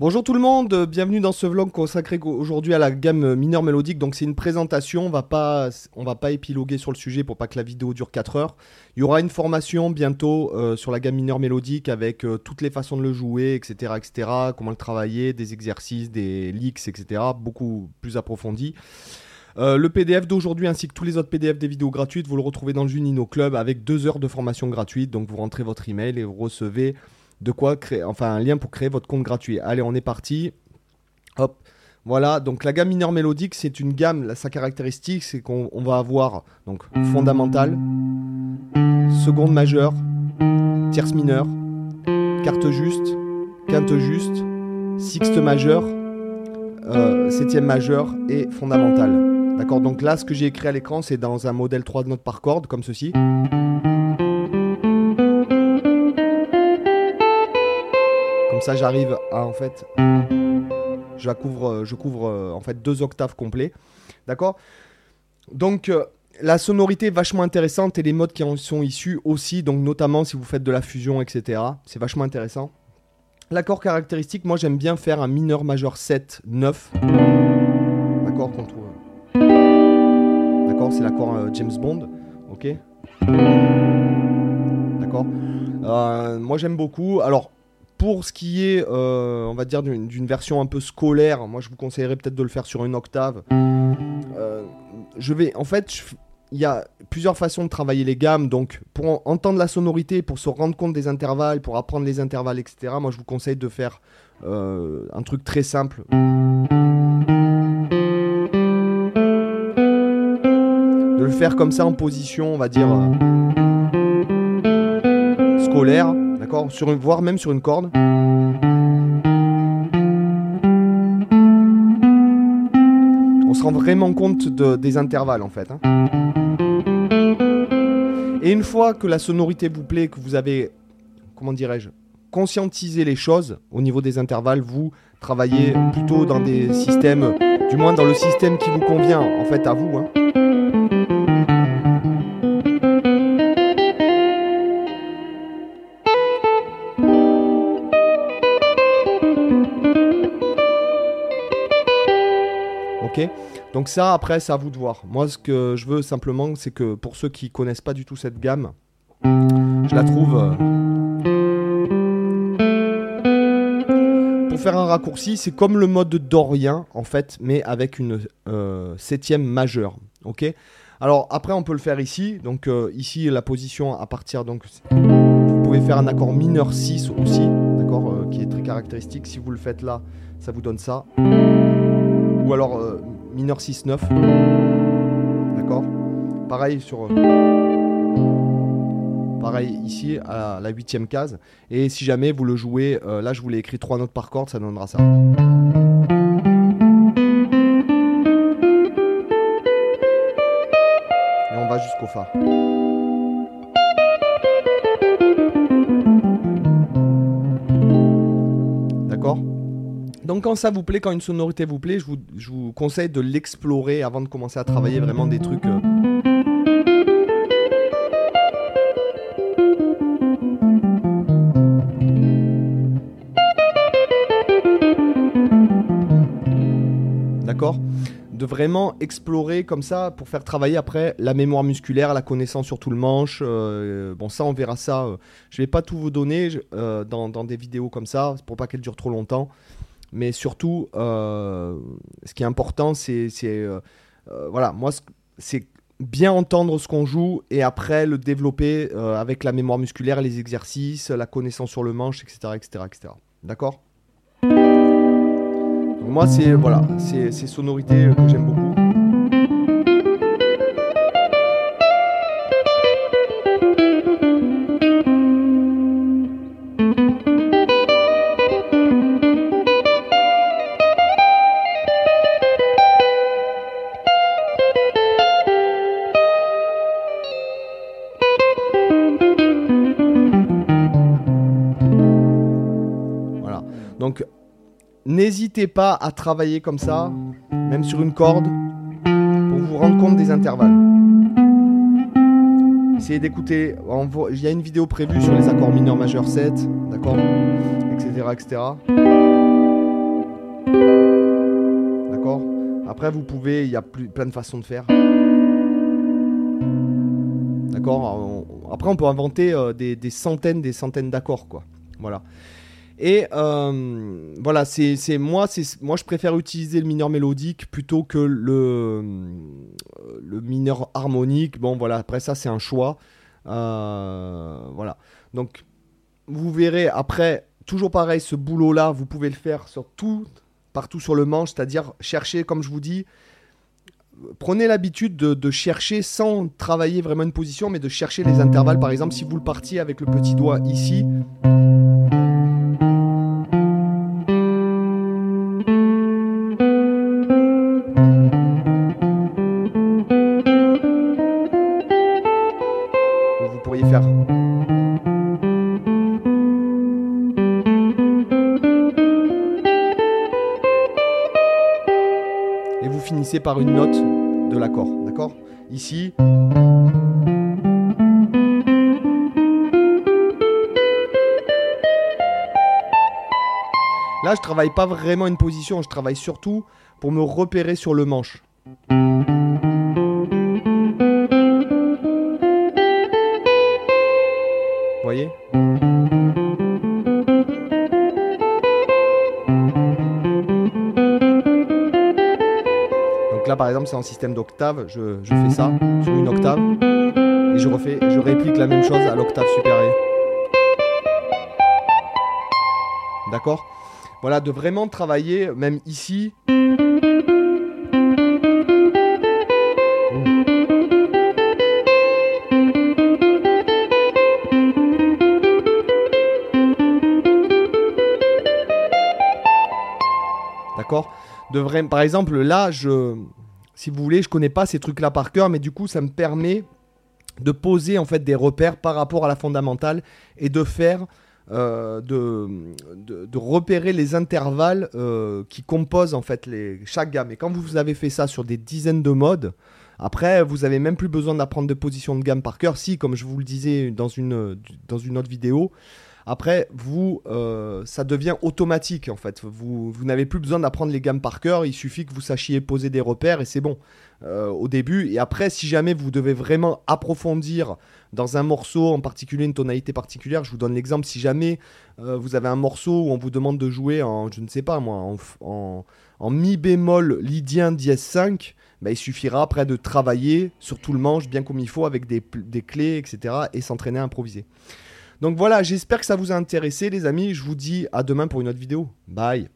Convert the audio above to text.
Bonjour tout le monde, bienvenue dans ce vlog consacré aujourd'hui à la gamme mineure mélodique. Donc c'est une présentation, on va pas on va pas épiloguer sur le sujet pour pas que la vidéo dure 4 heures. Il y aura une formation bientôt euh, sur la gamme mineure mélodique avec euh, toutes les façons de le jouer, etc., etc. Comment le travailler, des exercices, des leaks, etc. Beaucoup plus approfondi. Euh, le PDF d'aujourd'hui ainsi que tous les autres PDF des vidéos gratuites, vous le retrouvez dans le Junino Club avec 2 heures de formation gratuite. Donc vous rentrez votre email et vous recevez de quoi créer, enfin un lien pour créer votre compte gratuit. Allez, on est parti. Hop. Voilà, donc la gamme mineure mélodique, c'est une gamme, sa caractéristique, c'est qu'on va avoir donc fondamentale, seconde majeure, tierce mineure, quarte juste, quinte juste, sixte majeure, euh, septième majeure et fondamentale. D'accord Donc là, ce que j'ai écrit à l'écran, c'est dans un modèle 3 notes par corde, comme ceci. Ça, j'arrive à en fait. Je couvre, je couvre euh, en fait deux octaves complets. D'accord? Donc. Euh, la sonorité est vachement intéressante et les modes qui en sont issus aussi, donc notamment si vous faites de la fusion, etc. C'est vachement intéressant. L'accord caractéristique, moi j'aime bien faire un mineur majeur 7, 9. D'accord qu'on trouve. D'accord, c'est l'accord euh, James Bond. Ok? D'accord? Moi j'aime beaucoup. Alors, pour ce qui est, euh, on va dire, d'une version un peu scolaire, moi je vous conseillerais peut-être de le faire sur une octave. Euh, je vais, en fait, il y a plusieurs façons de travailler les gammes. Donc, pour entendre la sonorité, pour se rendre compte des intervalles, pour apprendre les intervalles, etc., moi je vous conseille de faire euh, un truc très simple. De le faire comme ça en position, on va dire, scolaire sur voire même sur une corde. On se rend vraiment compte des intervalles en fait. Hein. Et une fois que la sonorité vous plaît, que vous avez, comment dirais-je, conscientisé les choses au niveau des intervalles, vous travaillez plutôt dans des systèmes, du moins dans le système qui vous convient en fait à vous. Hein. Donc ça, après, c'est à vous de voir. Moi, ce que je veux simplement, c'est que pour ceux qui connaissent pas du tout cette gamme, je la trouve... Euh, pour faire un raccourci, c'est comme le mode dorien, en fait, mais avec une euh, septième majeure. Ok Alors, après, on peut le faire ici. Donc, euh, ici, la position à partir... Donc, vous pouvez faire un accord mineur 6 aussi, Qui est très caractéristique. Si vous le faites là, ça vous donne ça. Ou alors mineur 6-9. D'accord? Pareil sur. Pareil ici à la huitième case. Et si jamais vous le jouez, euh, là je vous l'ai écrit 3 notes par corde, ça donnera ça. Et on va jusqu'au Fa. Quand ça vous plaît, quand une sonorité vous plaît, je vous, conseille de l'explorer avant de commencer à travailler vraiment des trucs... Euh. D'accord? De vraiment explorer comme ça pour faire travailler après la mémoire musculaire, la connaissance sur tout le manche. Euh, bon, ça, on verra ça. Euh. Je vais pas tout vous donner dans, dans, des vidéos comme ça pour pas qu'elles durent trop longtemps. Mais surtout, euh, ce qui est important, c'est. Euh, euh, voilà, moi, c'est bien entendre ce qu'on joue et après le développer avec la mémoire musculaire, les exercices, la connaissance sur le manche, etc. etc., etc. D'accord? Moi, c'est voilà, ces sonorités que j'aime beaucoup. N'hésitez pas à travailler comme ça, même sur une corde, pour vous rendre compte des intervalles. Essayez d'écouter. Il y a une vidéo prévue sur les accords mineurs majeurs 7, d'accord Etc. etc. D'accord Après, vous pouvez. Il y a plein de façons de faire. D'accord Après, on peut inventer euh, des, des centaines, des centaines d'accords, quoi. Voilà. Et euh, voilà, c'est moi, je préfère utiliser le mineur mélodique plutôt que le, mineur harmonique. Bon voilà, après ça c'est un choix. Euh, voilà. Donc vous verrez après, toujours pareil, ce boulot là, vous pouvez le faire sur tout, partout sur le manche, c'est-à-dire chercher, comme je vous dis, prenez l'habitude de, de, chercher sans travailler vraiment une position, mais de chercher les intervalles. Par exemple, si vous le partiez avec le petit doigt ici. Par une note de l'accord. D'accord? Ici. Là, je travaille pas vraiment une position, je travaille surtout pour me repérer sur le manche. Là, par exemple, c'est en système d'octave. Je, fais ça sur une octave. Et je, refais, je réplique la même chose à l'octave supérieure. D'accord? Voilà, de vraiment travailler, même ici. D'accord de Par exemple, là, je, si vous voulez, je connais pas ces trucs-là par cœur, mais du coup, ça me permet de poser en fait des repères par rapport à la fondamentale et de faire euh, de, repérer les intervalles euh, qui composent en fait les, chaque gamme. Et quand vous avez fait ça sur des dizaines de modes, après vous avez même plus besoin d'apprendre de position de gamme par cœur. Si, comme je vous le disais dans une autre vidéo, après, vous, euh, ça devient automatique en fait. Vous, n'avez plus besoin d'apprendre les gammes par cœur. Il suffit que vous sachiez poser des repères et c'est bon euh, au début. Et après, si jamais vous devez vraiment approfondir dans un morceau en particulier, une tonalité particulière, je vous donne l'exemple. Si jamais euh, vous avez un morceau où on vous demande de jouer en, je ne sais pas moi, en, mi bémol lydien dièse 5, bah, il suffira après de travailler sur tout le manche bien comme il faut avec des clés, etc. et s'entraîner à improviser. Donc voilà, j'espère que ça vous a intéressé les amis. Je vous dis à demain pour une autre vidéo. Bye